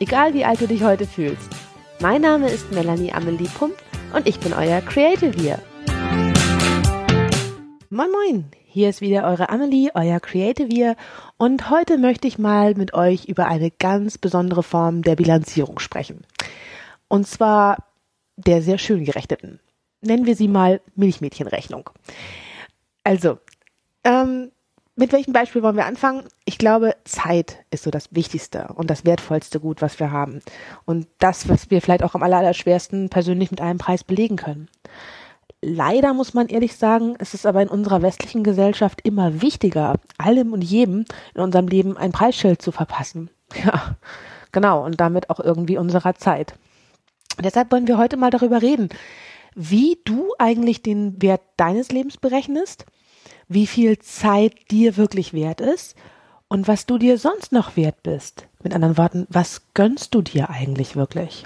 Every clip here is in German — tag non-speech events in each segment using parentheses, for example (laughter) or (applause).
egal wie alt du dich heute fühlst. Mein Name ist Melanie Amelie Pump und ich bin euer Creative Year. Moin Moin, hier ist wieder eure Amelie, euer Creative Year und heute möchte ich mal mit euch über eine ganz besondere Form der Bilanzierung sprechen. Und zwar der sehr schön gerechneten. Nennen wir sie mal Milchmädchenrechnung. Also, ähm, mit welchem Beispiel wollen wir anfangen? Ich glaube, Zeit ist so das wichtigste und das wertvollste Gut, was wir haben. Und das, was wir vielleicht auch am allerschwersten persönlich mit einem Preis belegen können. Leider muss man ehrlich sagen, es ist aber in unserer westlichen Gesellschaft immer wichtiger, allem und jedem in unserem Leben ein Preisschild zu verpassen. (laughs) Ja, genau, und damit auch irgendwie unserer Zeit. Und deshalb wollen wir heute mal darüber reden, wie du eigentlich den Wert deines Lebens berechnest, wie viel Zeit dir wirklich wert ist und was du dir sonst noch wert bist. Mit anderen Worten, was gönnst du dir eigentlich wirklich?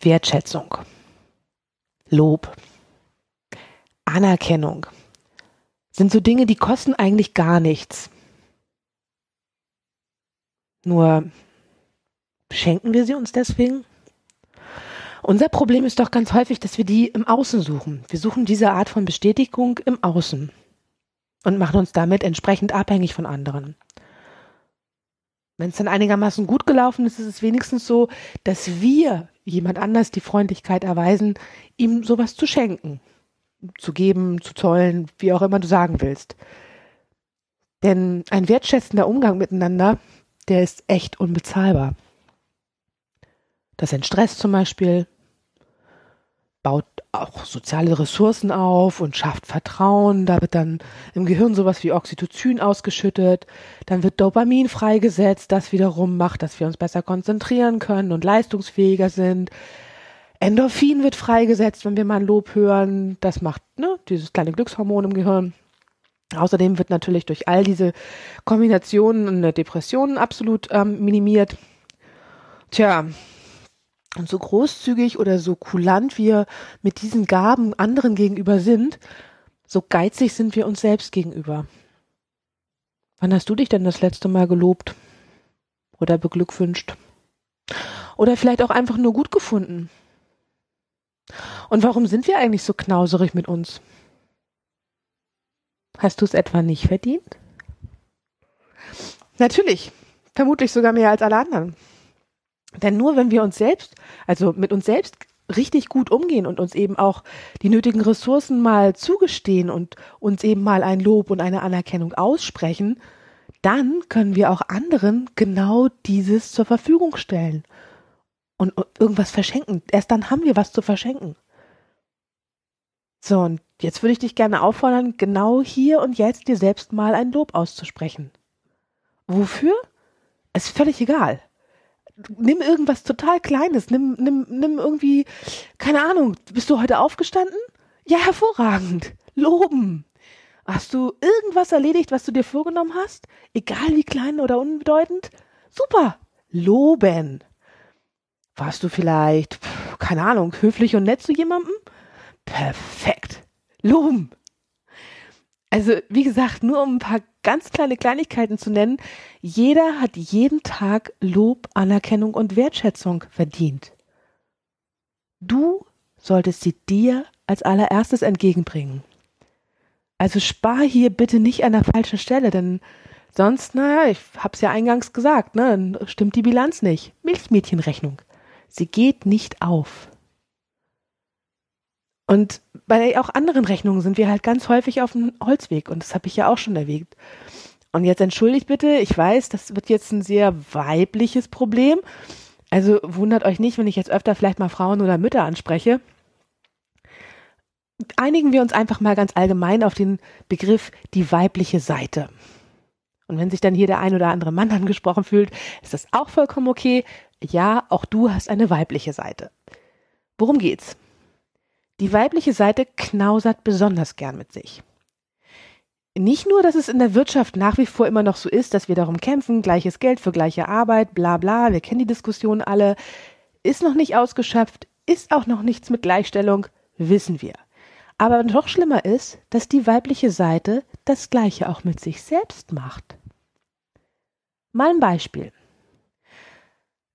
Wertschätzung, Lob, Anerkennung sind so Dinge, die kosten eigentlich gar nichts. Nur schenken wir sie uns deswegen? Unser Problem ist doch ganz häufig, dass wir die im Außen suchen. Wir suchen diese Art von Bestätigung im Außen und machen uns damit entsprechend abhängig von anderen. Wenn es dann einigermaßen gut gelaufen ist, ist es wenigstens so, dass wir jemand anders die Freundlichkeit erweisen, ihm sowas zu schenken, zu geben, zu zollen, wie auch immer du sagen willst. Denn ein wertschätzender Umgang miteinander, der ist echt unbezahlbar. Das entstresst zum Beispiel, baut auch soziale Ressourcen auf und schafft Vertrauen. Da wird dann im Gehirn sowas wie Oxytocin ausgeschüttet. Dann wird Dopamin freigesetzt, das wiederum macht, dass wir uns besser konzentrieren können und leistungsfähiger sind. Endorphin wird freigesetzt, wenn wir mal ein Lob hören. Das macht ne, dieses kleine Glückshormon im Gehirn. Außerdem wird natürlich durch all diese Kombinationen eine Depression absolut ähm, minimiert. Tja, und so großzügig oder so kulant wir mit diesen Gaben anderen gegenüber sind, so geizig sind wir uns selbst gegenüber. Wann hast du dich denn das letzte Mal gelobt oder beglückwünscht? Oder vielleicht auch einfach nur gut gefunden? Und warum sind wir eigentlich so knauserig mit uns? Hast du es etwa nicht verdient? Natürlich, vermutlich sogar mehr als alle anderen. Denn nur wenn wir uns selbst, also mit uns selbst richtig gut umgehen und uns eben auch die nötigen Ressourcen mal zugestehen und uns eben mal ein Lob und eine Anerkennung aussprechen, dann können wir auch anderen genau dieses zur Verfügung stellen und irgendwas verschenken. Erst dann haben wir was zu verschenken. So, und jetzt würde ich dich gerne auffordern, genau hier und jetzt dir selbst mal ein Lob auszusprechen. Wofür? Ist völlig egal nimm irgendwas total Kleines, nimm, nimm, nimm irgendwie, keine Ahnung, bist du heute aufgestanden? Ja, hervorragend. Loben. Hast du irgendwas erledigt, was du dir vorgenommen hast? Egal wie klein oder unbedeutend? Super. Loben. Warst du vielleicht, keine Ahnung, höflich und nett zu jemandem? Perfekt. Loben. Also, wie gesagt, nur um ein paar ganz kleine Kleinigkeiten zu nennen. Jeder hat jeden Tag Lob, Anerkennung und Wertschätzung verdient. Du solltest sie dir als allererstes entgegenbringen. Also spar hier bitte nicht an der falschen Stelle, denn sonst, naja, ich hab's ja eingangs gesagt, ne, dann stimmt die Bilanz nicht. Milchmädchenrechnung. Sie geht nicht auf. Und bei auch anderen Rechnungen sind wir halt ganz häufig auf dem Holzweg und das habe ich ja auch schon erwähnt. Und jetzt entschuldigt bitte, ich weiß, das wird jetzt ein sehr weibliches Problem. Also wundert euch nicht, wenn ich jetzt öfter vielleicht mal Frauen oder Mütter anspreche. Einigen wir uns einfach mal ganz allgemein auf den Begriff die weibliche Seite. Und wenn sich dann hier der ein oder andere Mann angesprochen fühlt, ist das auch vollkommen okay. Ja, auch du hast eine weibliche Seite. Worum geht's? Die weibliche Seite knausert besonders gern mit sich. Nicht nur, dass es in der Wirtschaft nach wie vor immer noch so ist, dass wir darum kämpfen, gleiches Geld für gleiche Arbeit, bla bla, wir kennen die Diskussion alle, ist noch nicht ausgeschöpft, ist auch noch nichts mit Gleichstellung, wissen wir. Aber noch schlimmer ist, dass die weibliche Seite das Gleiche auch mit sich selbst macht. Mal ein Beispiel.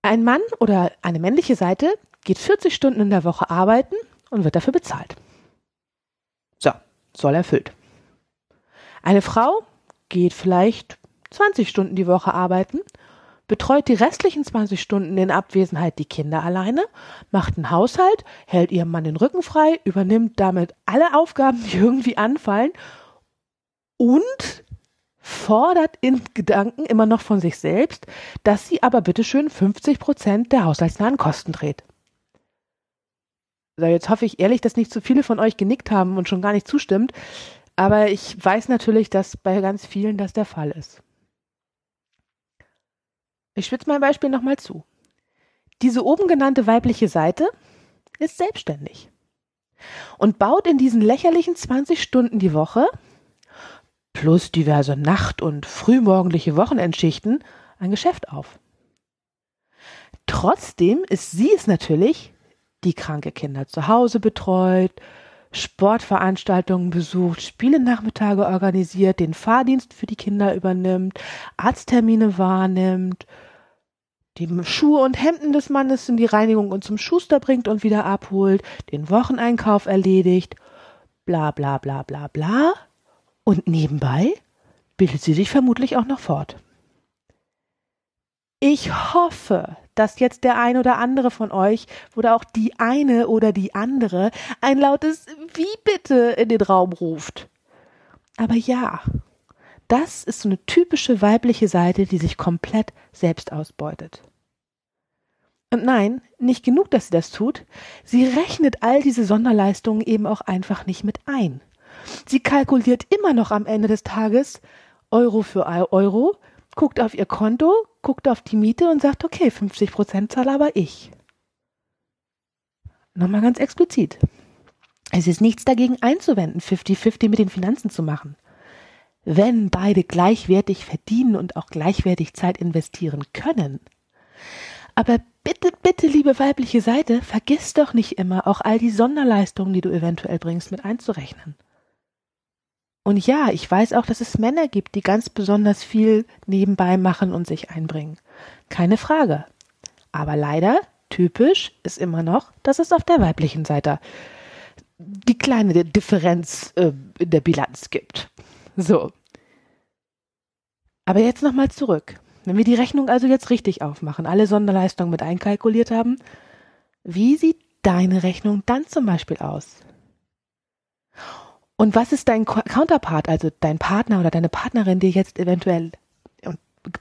Ein Mann oder eine männliche Seite geht 40 Stunden in der Woche arbeiten und wird dafür bezahlt. So, soll erfüllt. Eine Frau geht vielleicht 20 Stunden die Woche arbeiten, betreut die restlichen 20 Stunden in Abwesenheit die Kinder alleine, macht einen Haushalt, hält ihrem Mann den Rücken frei, übernimmt damit alle Aufgaben, die irgendwie anfallen und fordert in Gedanken immer noch von sich selbst, dass sie aber bitteschön 50 Prozent der haushaltsnahen Kosten dreht. So, jetzt hoffe ich ehrlich, dass nicht zu viele von euch genickt haben und schon gar nicht zustimmt, aber ich weiß natürlich, dass bei ganz vielen das der Fall ist. Ich spitze mein Beispiel nochmal zu. Diese oben genannte weibliche Seite ist selbstständig und baut in diesen lächerlichen 20 Stunden die Woche plus diverse Nacht- und frühmorgendliche Wochenendschichten ein Geschäft auf. Trotzdem ist sie es natürlich, die kranke Kinder zu Hause betreut, Sportveranstaltungen besucht, Spielenachmittage organisiert, den Fahrdienst für die Kinder übernimmt, Arzttermine wahrnimmt, die Schuhe und Hemden des Mannes in die Reinigung und zum Schuster bringt und wieder abholt, den Wocheneinkauf erledigt, bla bla bla bla bla. Und nebenbei bildet sie sich vermutlich auch noch fort. Ich hoffe, dass jetzt der ein oder andere von euch oder auch die eine oder die andere ein lautes Wie bitte in den Raum ruft. Aber ja, das ist so eine typische weibliche Seite, die sich komplett selbst ausbeutet. Und nein, nicht genug, dass sie das tut, sie rechnet all diese Sonderleistungen eben auch einfach nicht mit ein. Sie kalkuliert immer noch am Ende des Tages Euro für Euro, guckt auf ihr Konto, guckt auf die Miete und sagt, okay, 50 Prozent zahle aber ich. Nochmal ganz explizit. Es ist nichts dagegen einzuwenden, 50-50 mit den Finanzen zu machen. Wenn beide gleichwertig verdienen und auch gleichwertig Zeit investieren können. Aber bitte, bitte, liebe weibliche Seite, vergiss doch nicht immer auch all die Sonderleistungen, die du eventuell bringst, mit einzurechnen. Und ja, ich weiß auch, dass es Männer gibt, die ganz besonders viel nebenbei machen und sich einbringen. Keine Frage. Aber leider, typisch ist immer noch, dass es auf der weiblichen Seite die kleine Differenz äh, in der Bilanz gibt. So. Aber jetzt nochmal zurück. Wenn wir die Rechnung also jetzt richtig aufmachen, alle Sonderleistungen mit einkalkuliert haben, wie sieht deine Rechnung dann zum Beispiel aus? Und was ist dein Counterpart, also dein Partner oder deine Partnerin dir jetzt eventuell,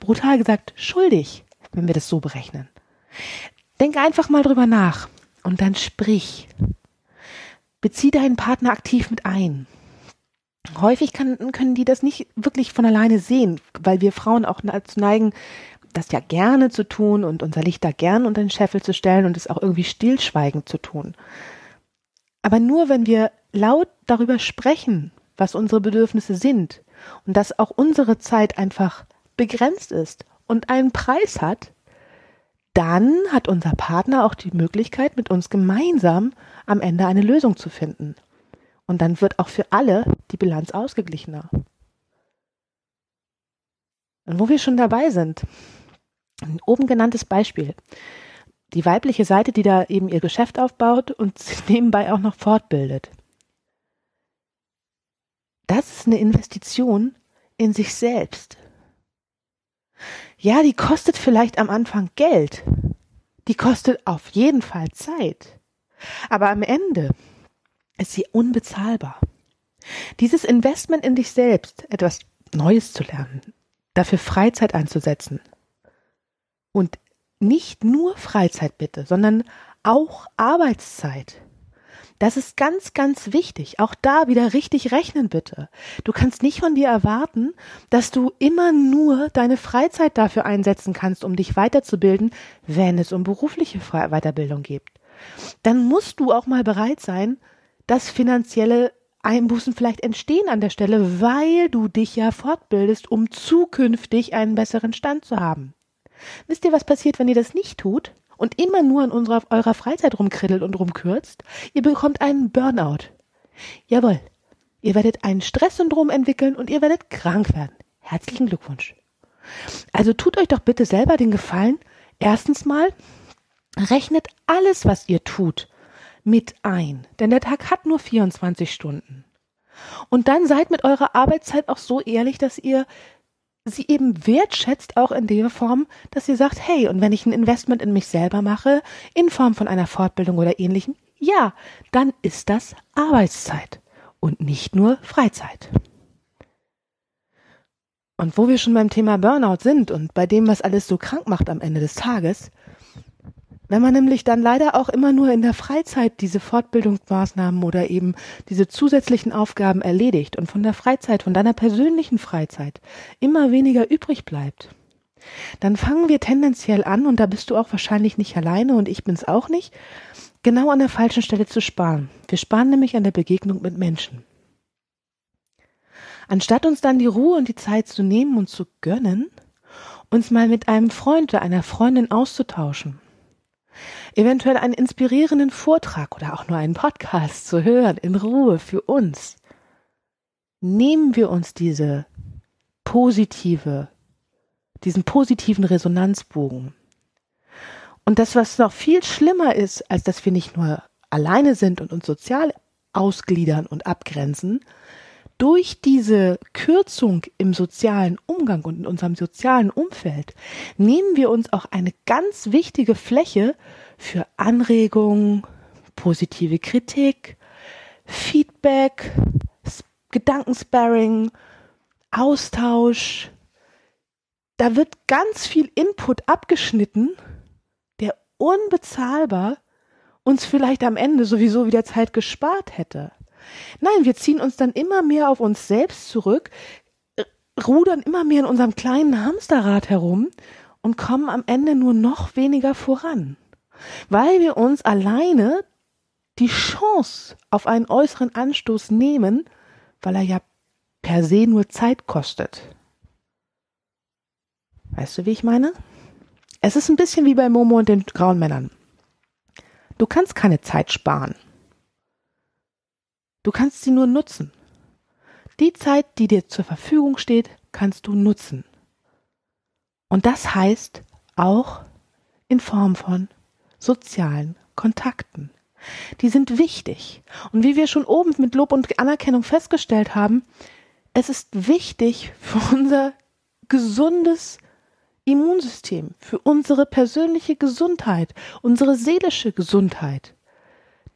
brutal gesagt, schuldig, wenn wir das so berechnen? Denk einfach mal drüber nach und dann sprich. Bezieh deinen Partner aktiv mit ein. Häufig kann, können die das nicht wirklich von alleine sehen, weil wir Frauen auch dazu neigen, das ja gerne zu tun und unser Licht da gern unter den Scheffel zu stellen und es auch irgendwie stillschweigend zu tun. Aber nur wenn wir laut darüber sprechen, was unsere Bedürfnisse sind und dass auch unsere Zeit einfach begrenzt ist und einen Preis hat, dann hat unser Partner auch die Möglichkeit, mit uns gemeinsam am Ende eine Lösung zu finden. Und dann wird auch für alle die Bilanz ausgeglichener. Und wo wir schon dabei sind, ein oben genanntes Beispiel die weibliche Seite, die da eben ihr Geschäft aufbaut und sich nebenbei auch noch fortbildet. Das ist eine Investition in sich selbst. Ja, die kostet vielleicht am Anfang Geld. Die kostet auf jeden Fall Zeit. Aber am Ende ist sie unbezahlbar. Dieses Investment in dich selbst, etwas Neues zu lernen, dafür Freizeit einzusetzen und nicht nur Freizeit bitte, sondern auch Arbeitszeit. Das ist ganz, ganz wichtig. Auch da wieder richtig rechnen bitte. Du kannst nicht von dir erwarten, dass du immer nur deine Freizeit dafür einsetzen kannst, um dich weiterzubilden, wenn es um berufliche Weiterbildung geht. Dann musst du auch mal bereit sein, dass finanzielle Einbußen vielleicht entstehen an der Stelle, weil du dich ja fortbildest, um zukünftig einen besseren Stand zu haben. Wisst ihr, was passiert, wenn ihr das nicht tut und immer nur in unserer, eurer Freizeit rumkrittelt und rumkürzt? Ihr bekommt einen Burnout. Jawohl. Ihr werdet ein Stresssyndrom entwickeln und ihr werdet krank werden. Herzlichen Glückwunsch. Also tut euch doch bitte selber den Gefallen. Erstens mal, rechnet alles, was ihr tut, mit ein, denn der Tag hat nur 24 Stunden. Und dann seid mit eurer Arbeitszeit auch so ehrlich, dass ihr sie eben wertschätzt, auch in der Form, dass ihr sagt, hey, und wenn ich ein Investment in mich selber mache, in Form von einer Fortbildung oder ähnlichem, ja, dann ist das Arbeitszeit und nicht nur Freizeit. Und wo wir schon beim Thema Burnout sind und bei dem, was alles so krank macht am Ende des Tages, wenn man nämlich dann leider auch immer nur in der Freizeit diese Fortbildungsmaßnahmen oder eben diese zusätzlichen Aufgaben erledigt und von der Freizeit, von deiner persönlichen Freizeit immer weniger übrig bleibt, dann fangen wir tendenziell an, und da bist du auch wahrscheinlich nicht alleine und ich bin's auch nicht, genau an der falschen Stelle zu sparen. Wir sparen nämlich an der Begegnung mit Menschen. Anstatt uns dann die Ruhe und die Zeit zu nehmen und zu gönnen, uns mal mit einem Freund oder einer Freundin auszutauschen, eventuell einen inspirierenden Vortrag oder auch nur einen Podcast zu hören, in Ruhe für uns, nehmen wir uns diese positive, diesen positiven Resonanzbogen. Und das, was noch viel schlimmer ist, als dass wir nicht nur alleine sind und uns sozial ausgliedern und abgrenzen, durch diese Kürzung im sozialen Umgang und in unserem sozialen Umfeld nehmen wir uns auch eine ganz wichtige Fläche für Anregungen, positive Kritik, Feedback, Gedankensparring, Austausch. Da wird ganz viel Input abgeschnitten, der unbezahlbar uns vielleicht am Ende sowieso wieder Zeit gespart hätte. Nein, wir ziehen uns dann immer mehr auf uns selbst zurück, rudern immer mehr in unserem kleinen Hamsterrad herum und kommen am Ende nur noch weniger voran, weil wir uns alleine die Chance auf einen äußeren Anstoß nehmen, weil er ja per se nur Zeit kostet. Weißt du, wie ich meine? Es ist ein bisschen wie bei Momo und den grauen Männern. Du kannst keine Zeit sparen. Du kannst sie nur nutzen. Die Zeit, die dir zur Verfügung steht, kannst du nutzen. Und das heißt auch in Form von sozialen Kontakten. Die sind wichtig. Und wie wir schon oben mit Lob und Anerkennung festgestellt haben, es ist wichtig für unser gesundes Immunsystem, für unsere persönliche Gesundheit, unsere seelische Gesundheit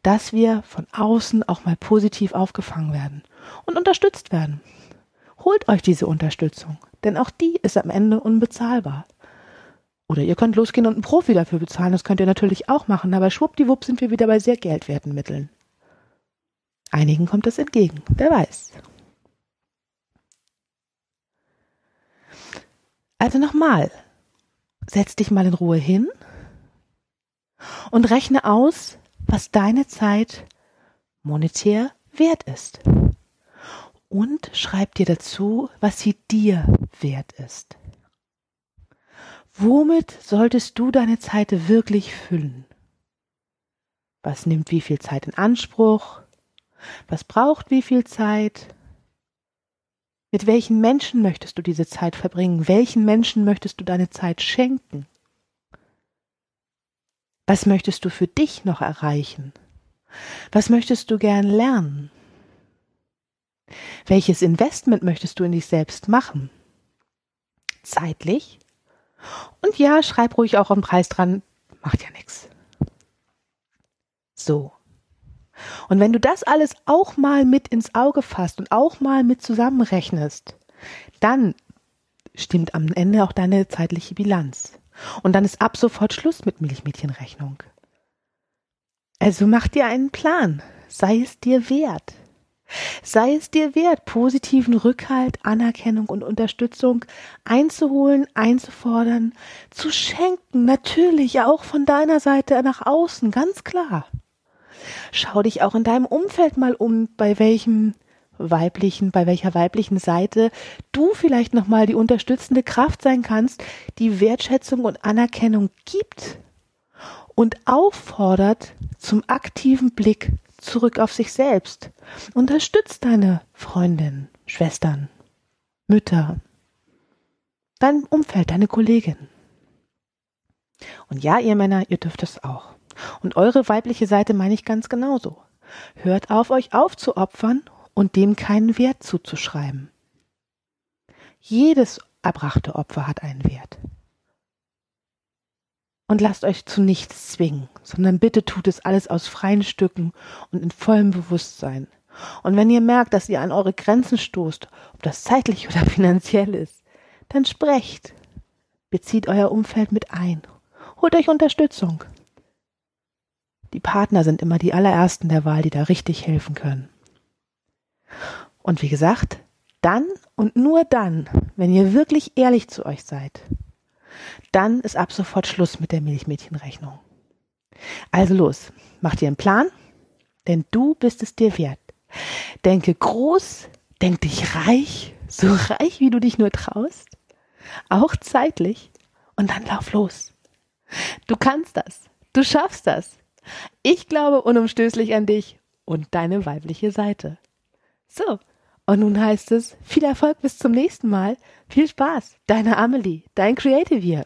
dass wir von außen auch mal positiv aufgefangen werden und unterstützt werden. Holt euch diese Unterstützung, denn auch die ist am Ende unbezahlbar. Oder ihr könnt losgehen und einen Profi dafür bezahlen, das könnt ihr natürlich auch machen, aber schwuppdiwupp sind wir wieder bei sehr geldwerten Mitteln. Einigen kommt das entgegen, wer weiß. Also nochmal, setz dich mal in Ruhe hin und rechne aus, was deine Zeit monetär wert ist. Und schreib dir dazu, was sie dir wert ist. Womit solltest du deine Zeit wirklich füllen? Was nimmt wie viel Zeit in Anspruch? Was braucht wie viel Zeit? Mit welchen Menschen möchtest du diese Zeit verbringen? Welchen Menschen möchtest du deine Zeit schenken? Was möchtest du für dich noch erreichen? Was möchtest du gern lernen? Welches Investment möchtest du in dich selbst machen? Zeitlich? Und ja, schreib ruhig auch einen Preis dran, macht ja nichts. So. Und wenn du das alles auch mal mit ins Auge fasst und auch mal mit zusammenrechnest, dann stimmt am Ende auch deine zeitliche Bilanz. Und dann ist ab sofort Schluss mit Milchmädchenrechnung. Also mach dir einen Plan. sei es dir wert. Sei es dir wert, positiven Rückhalt, Anerkennung und Unterstützung einzuholen, einzufordern, zu schenken, natürlich auch von deiner Seite nach außen, ganz klar. Schau dich auch in deinem Umfeld mal um, bei welchem weiblichen, bei welcher weiblichen Seite du vielleicht nochmal die unterstützende Kraft sein kannst, die Wertschätzung und Anerkennung gibt und auffordert zum aktiven Blick zurück auf sich selbst. Unterstützt deine Freundin, Schwestern, Mütter, dein Umfeld, deine Kollegin. Und ja, ihr Männer, ihr dürft es auch. Und eure weibliche Seite meine ich ganz genauso. Hört auf, euch aufzuopfern und dem keinen Wert zuzuschreiben. Jedes erbrachte Opfer hat einen Wert. Und lasst euch zu nichts zwingen, sondern bitte tut es alles aus freien Stücken und in vollem Bewusstsein. Und wenn ihr merkt, dass ihr an eure Grenzen stoßt, ob das zeitlich oder (laughs) finanziell ist, dann sprecht. Bezieht euer Umfeld mit ein. Holt euch Unterstützung. Die Partner sind immer die allerersten der Wahl, die da richtig helfen können. Und wie gesagt, dann und nur dann, wenn ihr wirklich ehrlich zu euch seid, dann ist ab sofort Schluss mit der Milchmädchenrechnung. Also los, mach dir einen Plan, denn du bist es dir wert. Denke groß, denk dich reich, so reich, wie du dich nur traust, auch zeitlich, und dann lauf los. Du kannst das, du schaffst das. Ich glaube unumstößlich an dich und deine weibliche Seite. So, und nun heißt es viel Erfolg bis zum nächsten Mal. Viel Spaß, deine Amelie, dein Creative Year.